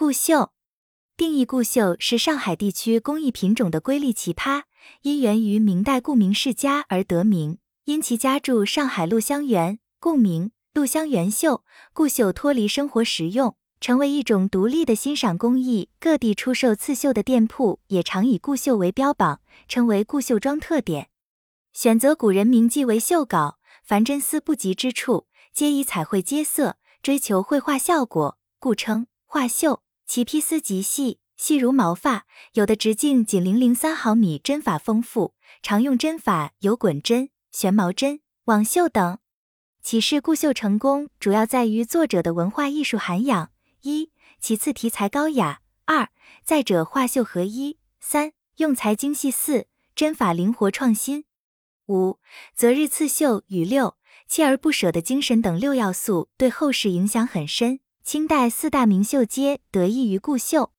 顾绣定义：顾绣是上海地区工艺品种的瑰丽奇葩，因源于明代顾名世家而得名。因其家住上海鹿香园，故名鹿香园绣。顾绣脱离生活实用，成为一种独立的欣赏工艺。各地出售刺绣的店铺也常以顾绣为标榜，称为顾绣庄特点。选择古人名迹为绣稿，凡真丝不及之处，皆以彩绘接色，追求绘画效果，故称画绣。其披丝极细，细如毛发，有的直径仅零零三毫米，针法丰富。常用针法有滚针、旋毛针、网绣等。启示固绣成功，主要在于作者的文化艺术涵养。一，其次题材高雅；二，再者画绣合一；三，用材精细；四，针法灵活创新。五，择日刺绣与六，锲而不舍的精神等六要素对后世影响很深。清代四大名绣皆得益于顾绣。